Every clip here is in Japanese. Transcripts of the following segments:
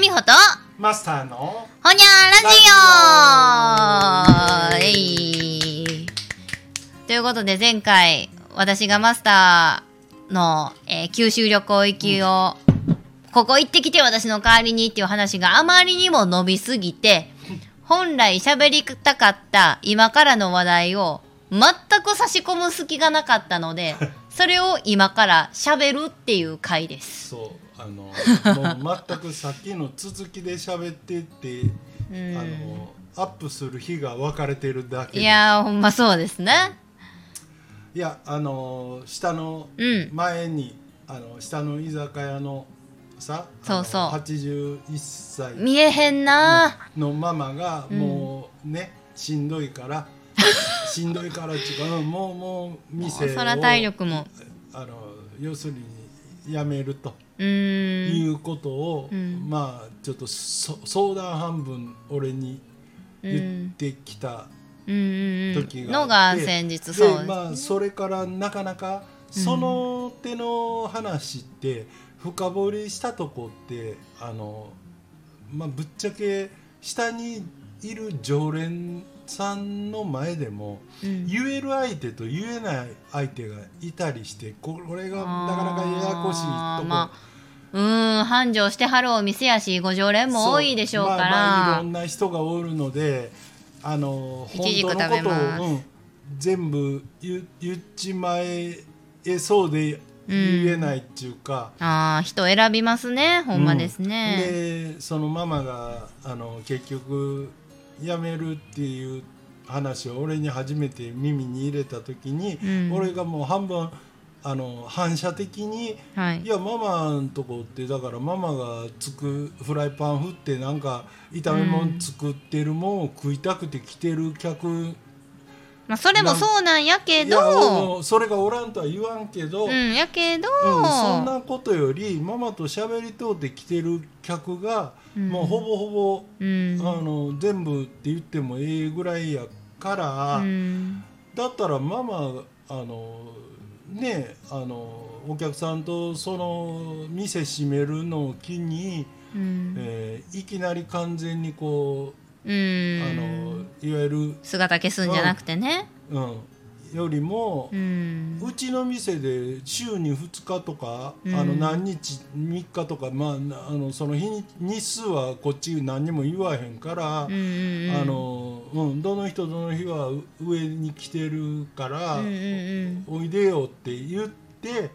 えみほと、マスターのほにゃーラジオ。えいということで前回、私がマスターの、えー九州旅行行きを、ここ行ってきて私の代わりにっていう話があまりにも伸びすぎて、本来喋りたかった今からの話題を全く差し込む隙がなかったので、それを今から喋るっていう回です。そうあの もう全くさっきの続きで喋ってって、あのアップする日が分かれてるだけでいやー、ほんまそうですね。いやあの下のうん前に、あの下の居酒屋のさそうそうあの81歳見えへんなのママがもうね、しんどいから しんどいからっていうかうんもうもう店をそら体力も。あの要するにやめると。いうことを、ん。まあちょっとそ相談半分俺に言ってきた時がのがあって、先日そうですね。まあそれからなかなかその手の話って深掘りしたとこってあの、まあ、ぶっちゃけ下にいる常連さんの前でも、うん。言える相手と言えない相手がいたりしてこれがなかなかややこしいとこまうーん繁盛してはるお店やしご常連も多いでしょうから、まあまあ、いろんな人がおるのであの本当のことをうん、全部言言っちまえそうで言えないっていうか、ああ人選びますねほんまですね、でそのママがあの結局辞めるっていう話を俺に初めて耳に入れた時に、うん。俺がもう半分あの反射的にはい。いやママんとこってだからママがつくフライパン振ってなんか炒め物作ってるもんを食いたくて来てる客、まあ、それもそうなんやけどそれがおらんとは言わんけど、うんやけど、うんそんなことよりママと喋りとうて来てる客が、うん。もうほぼほぼ、うん。あの全部って言ってもええぐらいやから、うん。だったらママあのねあのお客さんとその店閉めるのを機に、うん。えーいきなり完全にこうう、あのんいわゆる、姿消すんじゃなくてね。うん、よりもう、ん。うちの店で週に2日とか、うん。あの何日3日とか、まあ、なあのその日に日数はこっち何にも言わへんから、うんあのうん、どの人どの日はう上に来てるから、おいでよって言って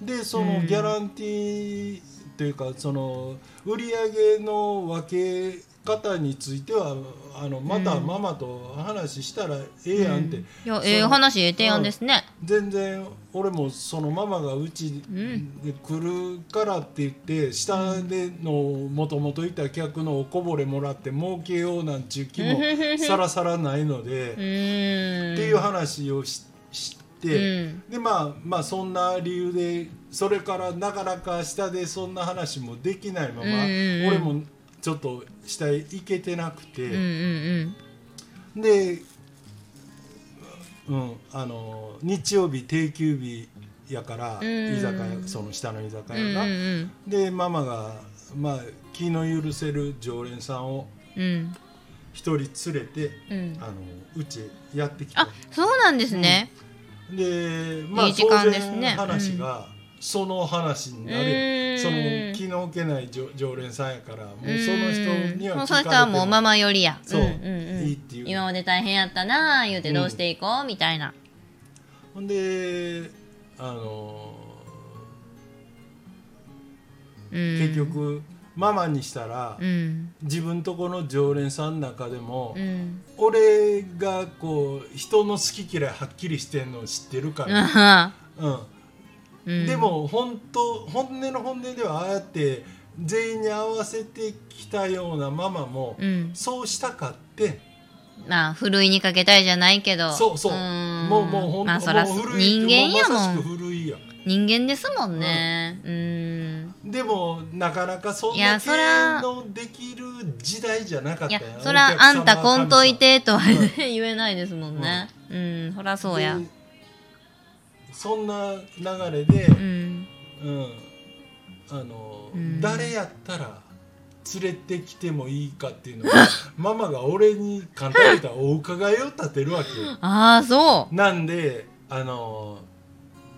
でそのうん。ギャランティーというかその売り上げの分け方についてはあのまたうん。ママと話したらええやんって、いやええ話ええ提案ですね。全然俺もそのママがうちん。で来るからって言って下でのもともといた客のおこぼれもらって儲けようなんちゅう気も さらさらないので。っていう話をしして、うん。でまあまあそんな理由でそれからなかなか下でそんな話もできないまま、俺もちょっと下へ行けてなくて、うんうんで、うん、あの日曜日定休日やから、うん。居酒屋その下の居酒うんうん屋が、うん。でママが、まあ、気の許せる常連さんをうん。一人連れて、うん。あのうちへやってきたあそうなんですね、でまあいい時間当ですね。然話がその話になうーんる、その気の置けない常常連さんやからもうその人にはもうその人はも。うママ寄りや。そう、んうんうん。いいっていう。今まで大変やったなあ言うてどうしていこう、みたいな。ほんであのうん。結局ママにしたら、うん。自分とこの常連さんの中でも、うん。俺がこう人の好き嫌いはっきりしてんのを知ってるから、うんでも本当本音の本音ではああやって全員に合わせてきたようなママも、うん。そうしたかってまあふるいにかけたいじゃないけど。そうそう。もうもう本当、まあそら人間やもん。人間ですもんね。うん。でもなかなかそんいやなのできる時代じゃなかっいやたやんそらあんたこんといてとはうん 言えないですもんね。うんそらそうや。でそんな流れで、うん。うん。あのうん。誰やったら連れてきてもいいかっていうのは ママが俺に簡単に言ったらお伺いを立てるわけよ。ああそなんであの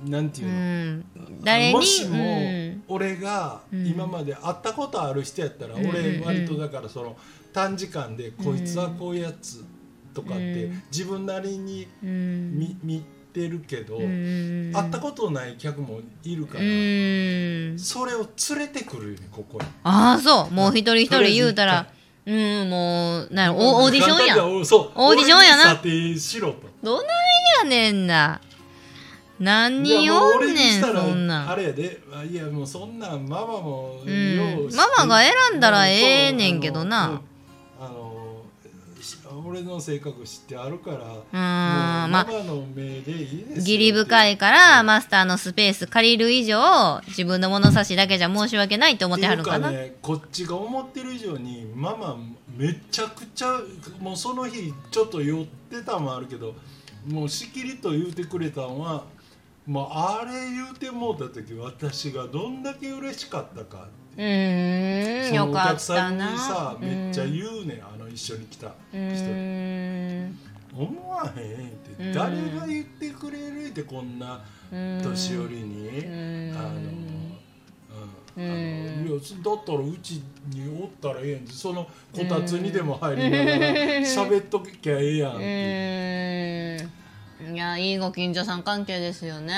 なんてう、いううの、ん、誰に？もしもうん。俺がうん。今まで会ったことある人やったら、うん。俺割とだからその短時間でこいつはこういうやつとかってうん。自分なりにうん。見見てるけど、うん会ったことない客もいるから、うん。それを連れてくるよねここに。ああそう。もう一人一人言うたらうんもうなオオーディションやオーディションやな。どないやねんな。何人おんねんそんなん。あれやで。あいやもうそんなんママもうん。ママが選んだらええうんねんけどな俺の性格知ってあるからうーんまあママの目でいいですよ義理深いからうんマスターのスペース借りる以上自分の物差しだけじゃ申し訳ないと思ってはるかな、っていうねこっちが思ってる以上にママめちゃくちゃもうその日ちょっと酔ってたんもあるけどもうしきりと言うてくれたんはもうあれ言うてもうた時私がどんだけ嬉しかったかうーん。そのおよかっ客さんにたなさめっちゃうん言うねんあの一緒に来たう人思わへんってうん誰が言ってくれるってこんなうん年寄りに。うん。あの、うん。あのうんいやだったらうちにおったらええやんそのこたつにでも入りながら喋っときゃええやんうっていやいいご近所さん関係ですよね。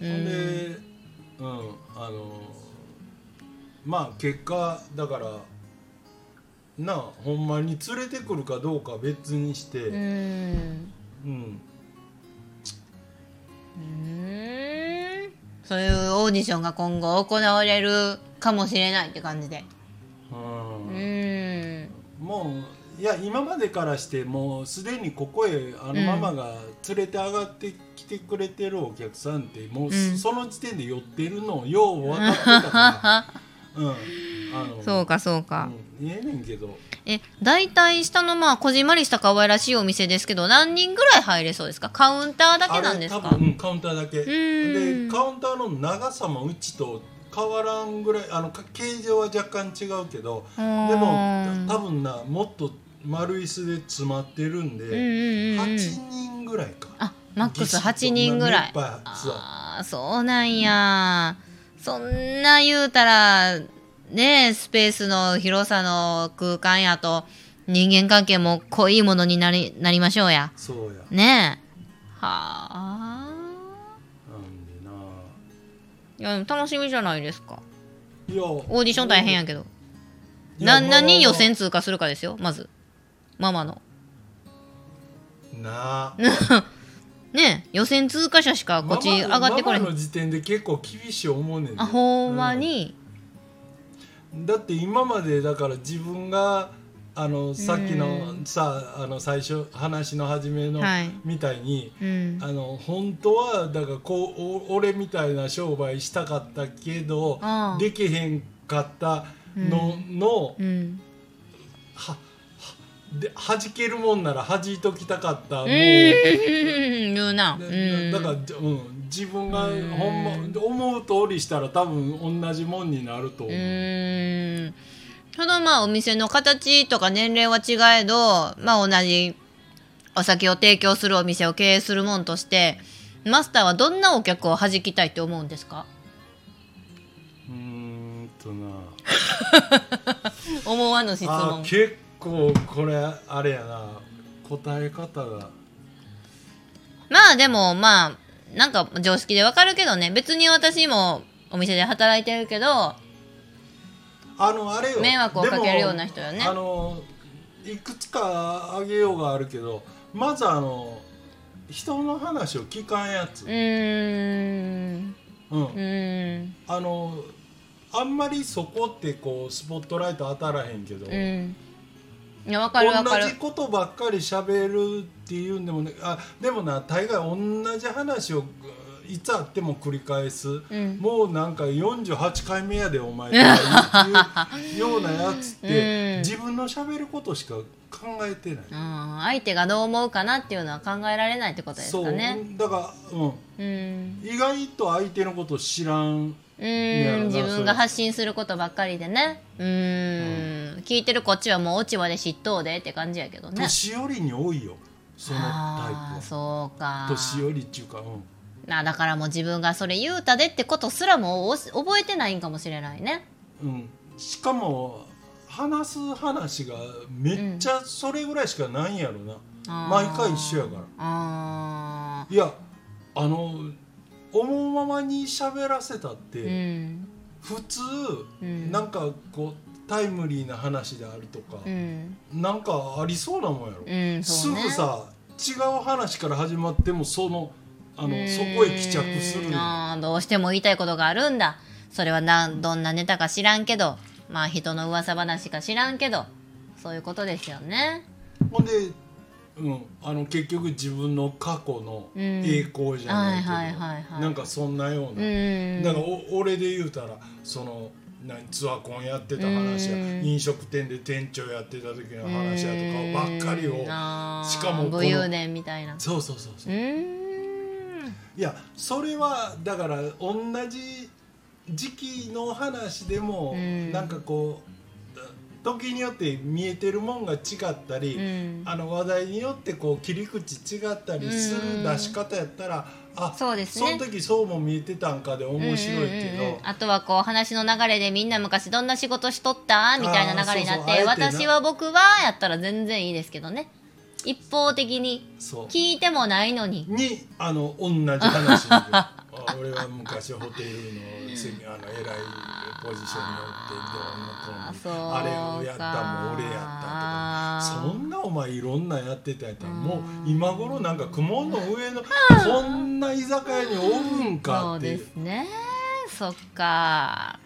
うほんんでうんあのまあ結果だからなあほんまに連れてくるかどうかは別にして、うん。うん。うん。そういうオーディションが今後行われるかもしれないって感じで。うん。うん。もういや今までからしてもうすでにここへあのうんママが連れて上がってきてくれてるお客さんってもう、うん。その時点で寄ってるのをよう分かってたから、うん、そうかそうか、うん、ええねんけど。え大体下のまあこじんまりした可愛らしいお店ですけど何人ぐらい入れそうですか？カウンターだけなんですか？うん、カウンターだけ。ん。でカウンターの長さもうちと変わらんぐらいあのか形状は若干違うけどででも多分なもっと丸椅子で詰まってるんで、うんうんうんうん。8人ぐらいか。あマックス8人ぐらい。ああそうなんやそんな言うたらねスペースの広さの空間やと人間関係も濃いものになりなりましょうや。そうや。ね。えはあ。なんでいや楽しみじゃないですか。ないやオーディション大変やけど。な何予選通過するかですよまず。ママの。な。あ ねえ予選通過者しかこっち上がってこれへん。ママの時点で結構厳しい思うねんで。あほんまに、だって今までだから自分があのさっきのさあの最初話の初めのはい。みたいに、うん。あの本当はだからこうお俺みたいな商売したかったけどできへんかったの、のうん。ははで弾けるもんなら弾いときたかったもう、うん言うな。だうん。だから、うん、自分がほんま思う通りしたら多分同じもんになるとう思う。ーん。そのまあお店の形とか年齢は違えどまあ同じお酒を提供するお店を経営するもんとしてマスターはどんなお客を弾きたいって思うんですか？うーんとな。思わぬ質あ問結構これあれやな。答え方が。まあでもまあなんか常識でわかるけどね。別に私もお店で働いてるけどあのあれよ。迷惑をかけるような人よね。あのいくつかあげようがあるけどまずあの人の話を聞かんやつ。う、ーん。うん。うーん。あのあんまりそこってこうスポットライト当たらへんけど、うんいやわかるわかる。同じことばっかり喋るっていうんでもねあでもな大概同じ話をういつあっても繰り返す、うん。もうなんか48回目やでお前とかいうようなやつって、うん。自分の喋ることしか考えてない、うん相手がどう思うかなっていうのは考えられないってことですそうかねだから、うん、うん。意外と相手のこと知らんうん自分が発信することばっかりでね。うーん。聞いてるこっちはもう落ちまで嫉妬でって感じやけどね。年寄りに多いよそのタイプは。そうか。年寄りっていうかうん。なだからもう自分がそれ言うたでってことすらもお覚えてないんかもしれないね。うん、しかも話す話がめっちゃそれぐらいしかないんやろな、あー。毎回一緒やから。あいやあの思うままに喋らせたっーて、うん。普通、うん。なんかこうタイムリーな話であるとか、うん。なんかありそうなもんやろ、うんすぐさ違う話から始まってもそのあのうん。そこへ帰着する。あーどうしても言いたいことがあるんだ。それはなんどんなネタか知らんけどまあ人の噂話か知らんけどそういうことですよね。ほんで、うん、あの結局自分の過去の栄光じゃないけど、なんかそんなよううな、ん。なんかお俺で言うたらその何ツアコンやってた話やうん。飲食店で店長やってた時の話やとかばっかりをしかもこの武勇伝みたいな。そうそうそうそう。いやそれはだから同じ時期の話でも、うん。なんかこう時によって見えてるもんが違ったり、うん。あの話題によってこう切り口違ったりする出し方やったら、あそうですね。その時そうも見えてたんかで面白いけど、うんうんうん。あとはこう話の流れでみんな昔どんな仕事しとったみたいな流れになって私は僕はやったら全然いいですけどね。一方的に聞いてもないのに。にあの同じ話 俺は昔ホテルのせあの偉いポジションにおってどうのこうのあれをやったもん俺やったとかそんなお前いろんなやってたやったらもう今頃なんか雲の上のこんな居酒屋におるんそうでかっていう。すねそっか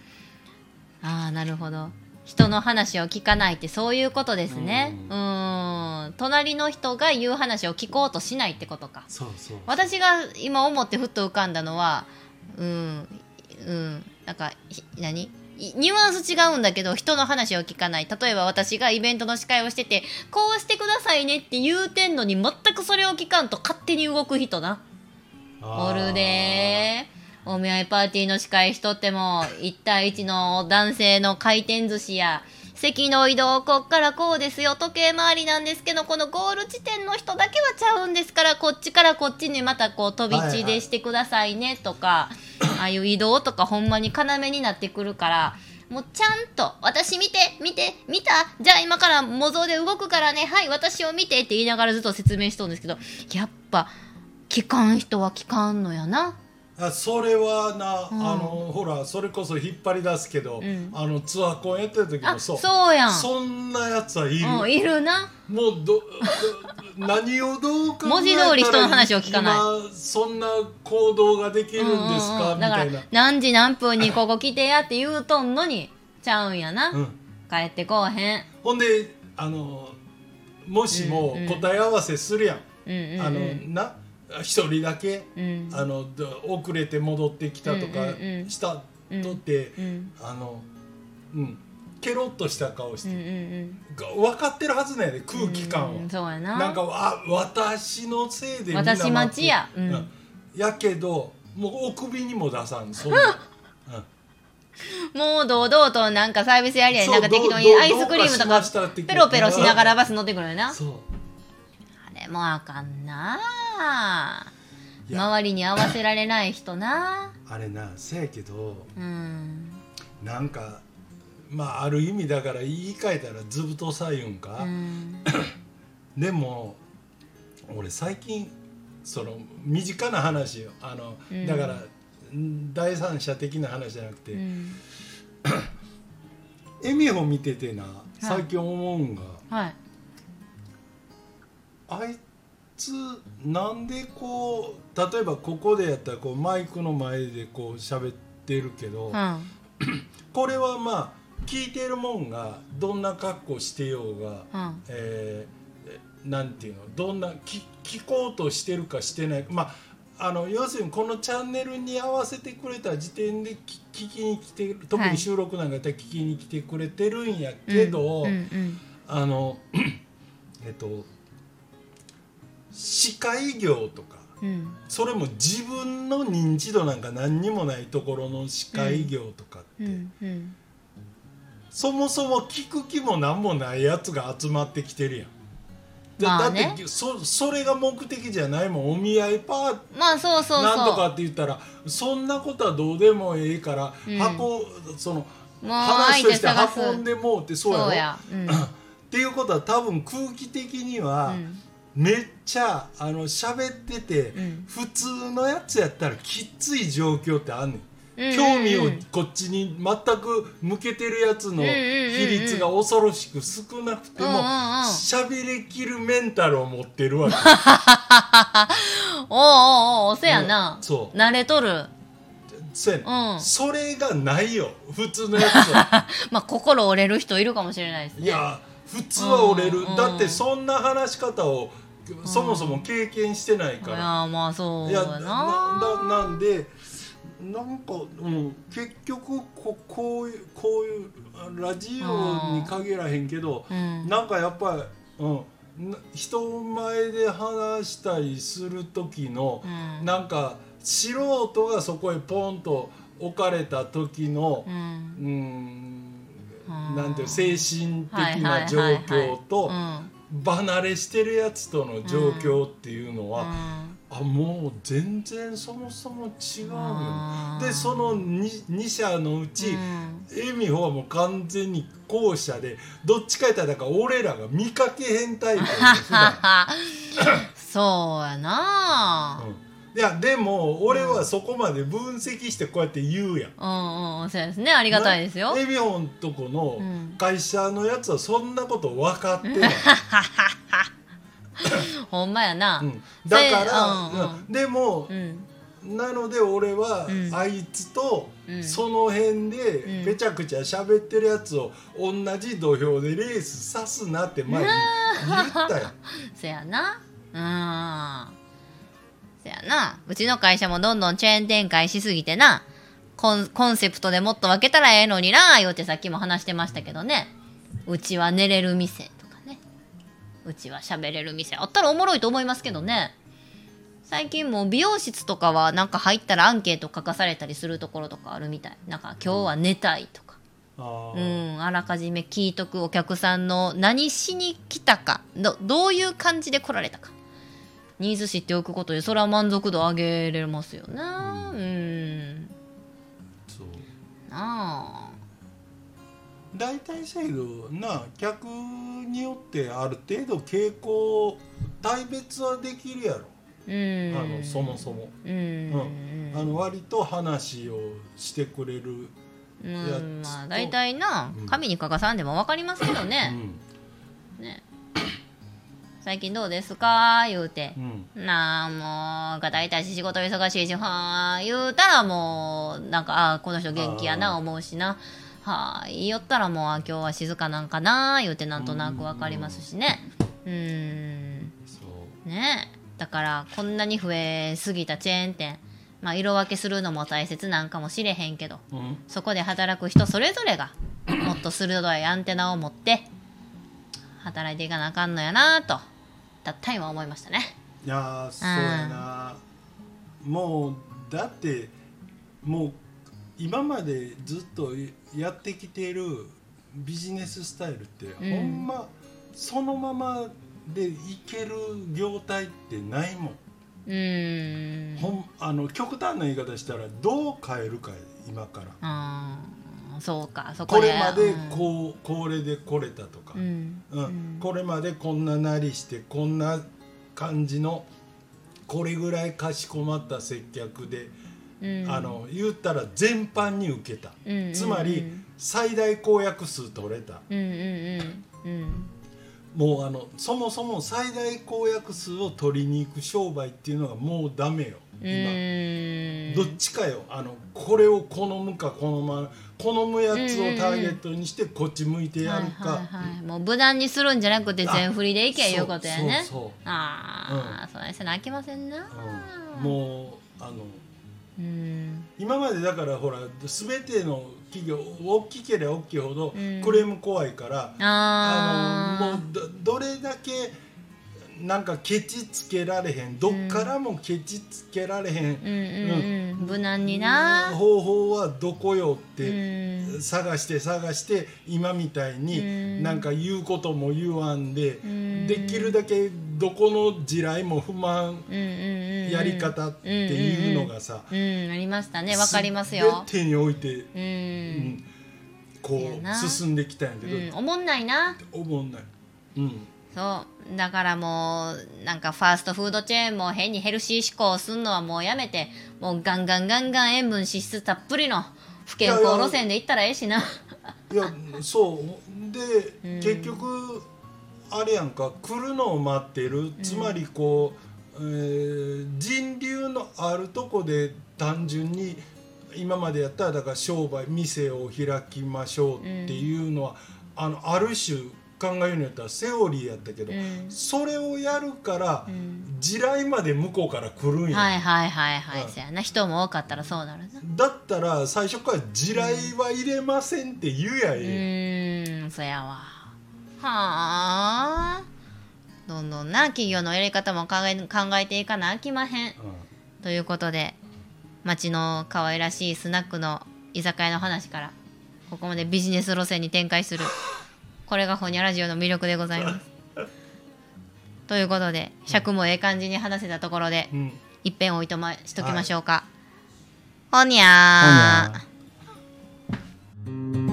ああなるほど人の話を聞かないってそういうことですね。ううん。隣の人が言う話を聞こうとしないってことか。そうそう私が今思ってふっと浮かんだのはうん。うん。なんかひ何？いニュアンス違うんだけど人の話を聞かない。例えば私がイベントの司会をしててこうしてくださいねって言うてんのに全くそれを聞かんと勝手に動く人な。おるでーお見合いパーティーの司会しとっても1対1の男性の回転寿司や席の移動こっからこうですよ。時計回りなんですけどこのゴール地点の人だけはちゃうんですからこっちからこっちにまたこう飛び地でしてくださいねとか、ああいう移動とかほんまに要になってくるからもうちゃんと「私見て見て見た。じゃあ今から模造で動くからね。はい私を見て」って言いながらずっと説明しとるんですけどやっぱ聞かん人は聞かんのやな。あそれはな、うん。あのほらそれこそ引っ張り出すけど、ん。あのツアーコンやってる時あもそう。そうやん。そんなやつはいる、うん、いるな。もうどど何をどう考えたら文字通り人の話を聞かない。今そんな行動ができるんですか、うんうんうん。だからみたいな、何時何分にここ来てやって言うとんのにちゃうんやな、うん、帰ってこうへん。ほんであのもしもうんうん。答え合わせするやん、うんうんうん。あのな一人だけ、うん。あのど遅れて戻ってきたとかうんうんうん。したとって、うんあのうん。ケロッとした顔しうんうて、ん。が分かってるはずなんやで空気感は、うんそうやな。なんかあ私のせいで私待ちや。うん。うん。やけどもうお首にも出さんそんもう堂々となんかサービスエリアになんか適当にアイスクリームとかペロペロしながらバス乗ってくるよな。そう。あれもあかんないや。周りに合わせられない人な。あれなせやけどうん。なんかまあある意味だから言い換えたら図太さ言うんか、うん。でも俺最近その身近な話よ。あの、うん。だからん第三者的な話じゃなくて、うん。エミホ見ててな最近思うんが、はい。あいつなんでこう例えばここでやったらこうマイクの前でこう喋ってるけど、うん。これはまあ聞いてるもんがどんな格好してようが、うん。えーなんていうのどんな聞聞こうとしてるかしてないかまああの要するにこのチャンネルに合わせてくれた時点で聞聞きに来て特はい。に収録なんかやったら聞きに来てくれてるんやけど、うんうん。あの えっと司会業とかうん。それも自分の認知度なんか何にもないところの司会業とかって、うんうん。そもそも聞く気も何もないやつが集まってきてるやん。でまあね。だってそそれが目的じゃないもんお見合いパーまあそうそうなんとかって言ったらそんなことはどうでもええから、うん。箱その話として運んでもうってそうやろ。そうん。っていうことは多分空気的には、うんめっちゃあの喋ってて、うん。普通のやつやったらきっつい状況ってあんねん。うん興味をこっちに全く向けてるやつの比率が恐ろしく少なくても喋りきるメンタルを持ってるわけ。おうおうおうせやな、うんそう慣れとるそうやうんそれがないよ普通のやつはまあ心折れる人いるかもしれないですねいや普通は折れる、うんうんだってそんな話し方をそもそも経験してないいから、やまあそういややななんでなんか、うん、結局ここういうこういうあラジオに限らへんけど、うん。なんかやっぱり、うん、な人前で話したりする時の、うん。なんか素人がそこへポンと置かれた時のう、んうん。うんなんていう精神的な状況とうん。離れしてるやつとの状況っていうのは、うん。あもう全然そもそも違うよでその 2, 2社のうち、うん。エミホはもう完全に後者でどっちかやったらだから俺らが見かけへんタイそうやな。うんいやでも俺はそこまで分析してこうやって言うやん。うんうんそうですね。ありがたいですよ。エミホンとこのうん。会社のやつはそんなこと分かってない、ほんまやな。うん。だから、うんうん。うん。でもう、ん。なので俺はうん。あいつとうん。その辺うん。でぺちゃくちゃ喋ってるやつを同じ土俵でレースさすなって前に言ったよ。せやな。うんせやな。うちの会社もどんどんチェーン展開しすぎてな。コンコンセプトでもっと分けたらええのにな言うてさっきも話してましたけどね。うちは寝れる店とかね。うちは喋れる店。あったらおもろいと思いますけどね。最近もう美容室とかはなんか入ったらアンケート書かされたりするところとかあるみたい。なんか今日は寝たいとか。あうーん、あらかじめ聞いとくお客さんの何しに来たか。どどういう感じで来られたかニーズ知っておくことでそれは満足度上げれますよね。うん。そう。なあ。大体せやけどな客によってある程度傾向大別はできるやろ、うん。あのそもそも、うん。うん。あの割と話をしてくれる、うん。やつまあ大体なうん。紙に書かさんでも分かりますけどうね,、ん。ね最近どうですか？言うて。うん、なあもうが大体仕事忙しいしはあ言うたらもうなんかああこの人元気やな思うしな。はあ言いよったらもうあ今日は静かなんかな言うてなんとなくわかりますしね。うーん。ね。えだからこんなに増えすぎたチェーン店。まあ色分けするのも大切なんかもしれへんけど。うん。そこで働く人それぞれがもっと鋭いアンテナを持って働いていかなあかんのやなと。たった今思いましたね。いやーそうやな、もうだってもう今までずっとやってきてるビジネススタイルって、うん。ほんまそのままでいける業態ってないもん,、うーん。ほんあの極端な言い方したらどう変えるかや今からそうかそこで。これまでうん。こうこれで来れたとか、うん。これまでこんななりしてこんな感じのこれぐらいかしこまった接客で、うん。あの言ったら全般に受けた、つまり最大公約数取れた。うんうんうんうん。もうあのそもそも最大公約数を取りに行く商売っていうのがもうダメよ。う今。どっちかよ。あのこれを好むか好ま好むやつをターゲットにしてこっち向いてやるか、はいはいはい、もう無難にするんじゃなくて全振りでいけいうことやねああ、そうですね。飽きませんな。うん。もうあのうん。今までだからほら全ての企業大きければ大きいほどうん。クレーム怖いから、あのあもうどどれだけなんかケチつけられへん。どっからもケチつけられへん、うん。うんうん無難にな。方法はどこよって、うん。探して探して今みたいに、うん。なんか言うことも言わんで、ん。できるだけどこの地雷も不満やり方っていうのがさ、うん。ありましたね。わかりますよ。全てにおいて、ううん。ん、こそう進んできたんやけど、うん、おもんないな。思んない。うんそうだからもうなんかファーストフードチェーンも変にヘルシー志向すんのはもうやめてもうガンガンガンガン塩分脂質たっぷりの不健康路線で行ったらええしな。いやそう。で、結局あれやんか来るのを待ってる、つまりこう、えー人流のあるとこで単純に今までやったらだから商売店を開きましょうっていうのは、あのある種考えるんやったらセオリーやったけど、うん。それをやるから、ん。地雷まで向こうから来るんや、はいはいはいはい、うん。そやな。人も多かったらそうなるな。だったら最初から地雷は入れませんって言うやうええーんそやわ。はあ。どんどんな企業のやり方も考え考えていかなあきまへん。うん。ということで町の可愛らしいスナックの居酒屋の話からここまでビジネス路線に展開するこれがホニャラジオの魅力でございます。ということで尺もええ感じに話せたところで、うん、いっぺんおいとましときましょうか、はい、ほにゃー。